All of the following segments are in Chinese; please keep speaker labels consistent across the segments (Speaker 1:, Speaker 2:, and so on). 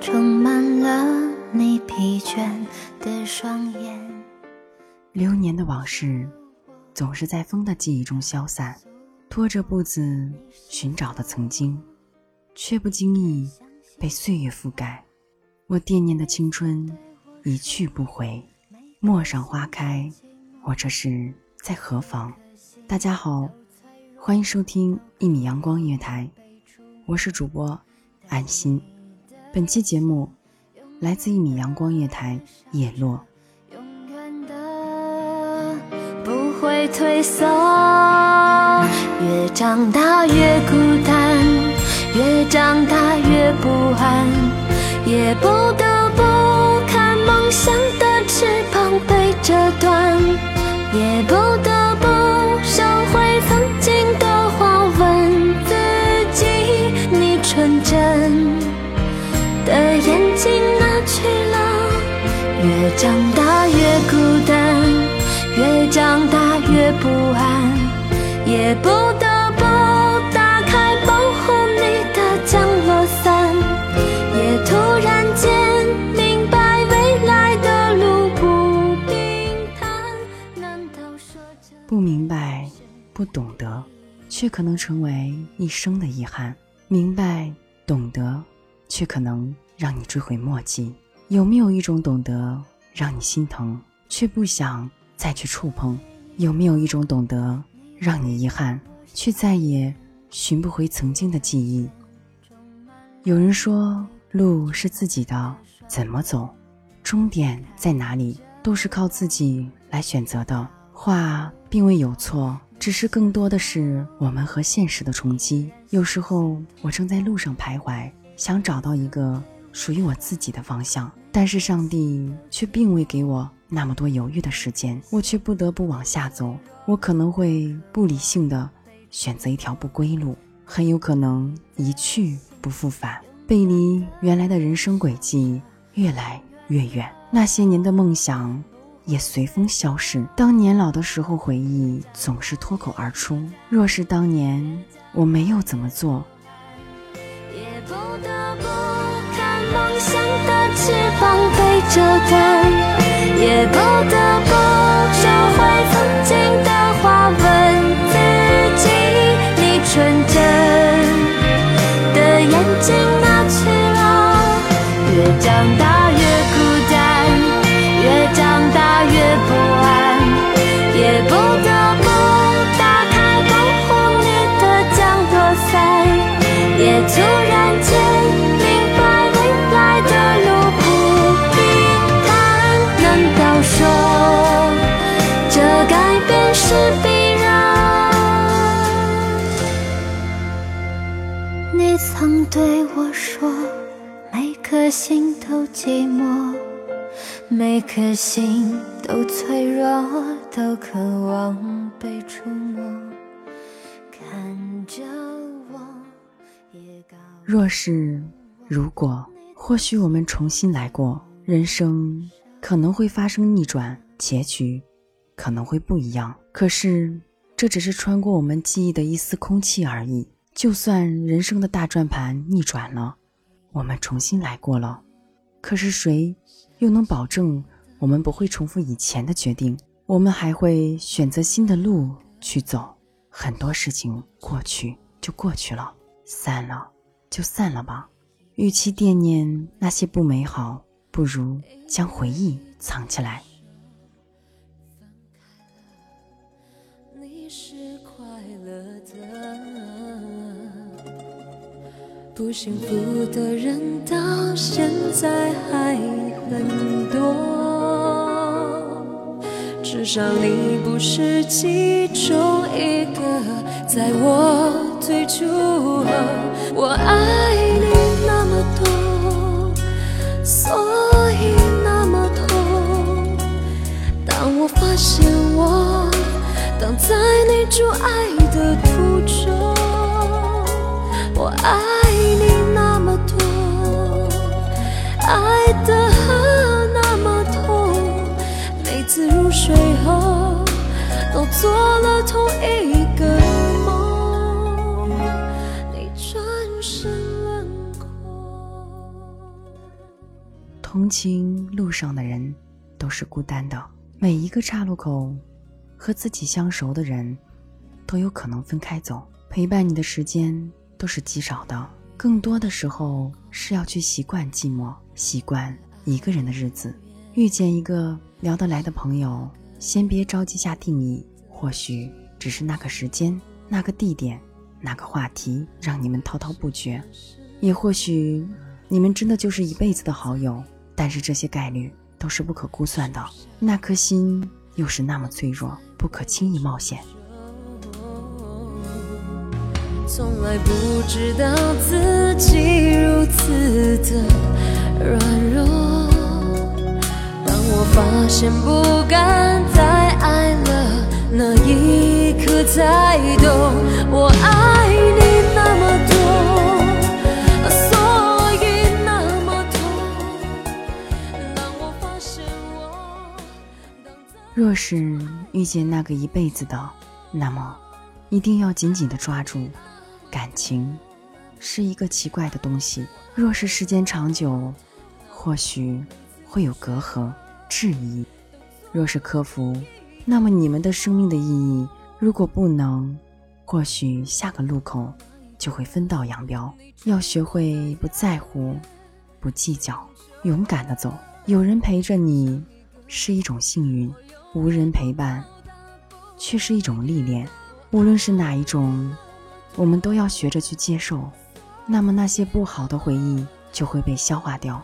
Speaker 1: 充满了你疲倦的双眼。
Speaker 2: 流年的往事，总是在风的记忆中消散，拖着步子寻找的曾经，却不经意被岁月覆盖。我惦念的青春一去不回，陌上花开，我这是在何方？大家好，欢迎收听一米阳光音乐台，我是主播安心。本期节目来自一米阳光音乐台叶落。
Speaker 1: 永远的不会退缩，越长大越孤单，越长大越不安，也不得不看梦想的翅膀被折断，也不得不收回曾经的话，问自己，你纯真。长大越孤单，越长大越不安，也不得不打开保护你的降落伞，也突然间明白未来的路不平坦。难道说？
Speaker 2: 不明白，不懂得，却可能成为一生的遗憾；明白、懂得，却可能让你追悔莫及。有没有一种懂得，让你心疼，却不想再去触碰？有没有一种懂得，让你遗憾，却再也寻不回曾经的记忆？有人说，路是自己的，怎么走，终点在哪里，都是靠自己来选择的。话并未有错，只是更多的是我们和现实的冲击。有时候我正在路上徘徊，想找到一个属于我自己的方向，但是上帝却并未给我那么多犹豫的时间，我却不得不往下走。我可能会不理性的选择一条不归路，很有可能一去不复返，背离原来的人生轨迹，越来越远。那些年的梦想也随风消逝。当年老的时候，回忆总是脱口而出。若是当年我没有怎么做，
Speaker 1: 翅膀被折断，也不得不收回曾经的话，问自己，你纯真的眼睛哪去了？越长大越孤单，越长大越不安，也不得不打开保护你的降落伞，也心都寂寞，每颗心都脆弱，都渴望被触摸。看着我，也告
Speaker 2: 若是如果，或许我们重新来过，人生可能会发生逆转，结局可能会不一样。可是，这只是穿过我们记忆的一丝空气而已。就算人生的大转盘逆转了，我们重新来过了，可是谁又能保证我们不会重复以前的决定？我们还会选择新的路去走。很多事情过去就过去了，散了就散了吧。与其惦念那些不美好，不如将回忆藏起来。
Speaker 1: 不幸福的人到现在还很多。至少你不是其中一个，在我最初后，我爱你那么多，所以那么痛。当我发现我挡在你阻碍的途中，我爱都做了同一个梦，你转身轮廓。
Speaker 2: 同情路上的人都是孤单的，每一个岔路口，和自己相熟的人都有可能分开走。陪伴你的时间都是极少的，更多的时候是要去习惯寂寞，习惯一个人的日子。遇见一个聊得来的朋友，先别着急下定义，或许只是那个时间、那个地点、那个话题让你们滔滔不绝，也或许你们真的就是一辈子的好友。但是这些概率都是不可估算的，那颗心又是那么脆弱，不可轻易冒险。
Speaker 1: 从来不知道自己如此的软弱。当我发现不敢再，那一刻才懂，我爱你那么多，所以那么痛。
Speaker 2: 若是遇见那个一辈子的，那么一定要紧紧的抓住。感情是一个奇怪的东西，若是时间长久，或许会有隔阂、质疑；若是克服，那么你们的生命的意义，如果不能，或许下个路口就会分道扬镳。要学会不在乎，不计较，勇敢的走。有人陪着你是一种幸运，无人陪伴却是一种历练。无论是哪一种。我们都要学着去接受，那么那些不好的回忆就会被消化掉，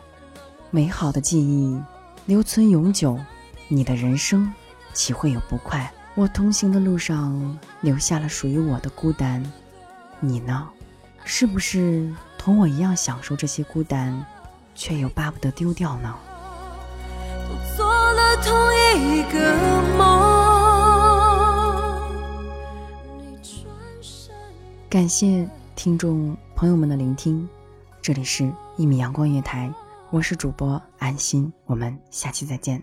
Speaker 2: 美好的记忆留存永久。你的人生岂会有不快？我同行的路上留下了属于我的孤单，你呢？是不是同我一样享受这些孤单，却又巴不得丢掉呢？
Speaker 1: 做了同一个梦。
Speaker 2: 感谢听众朋友们的聆听，这里是《一米阳光月台》，我是主播安心，我们下期再见。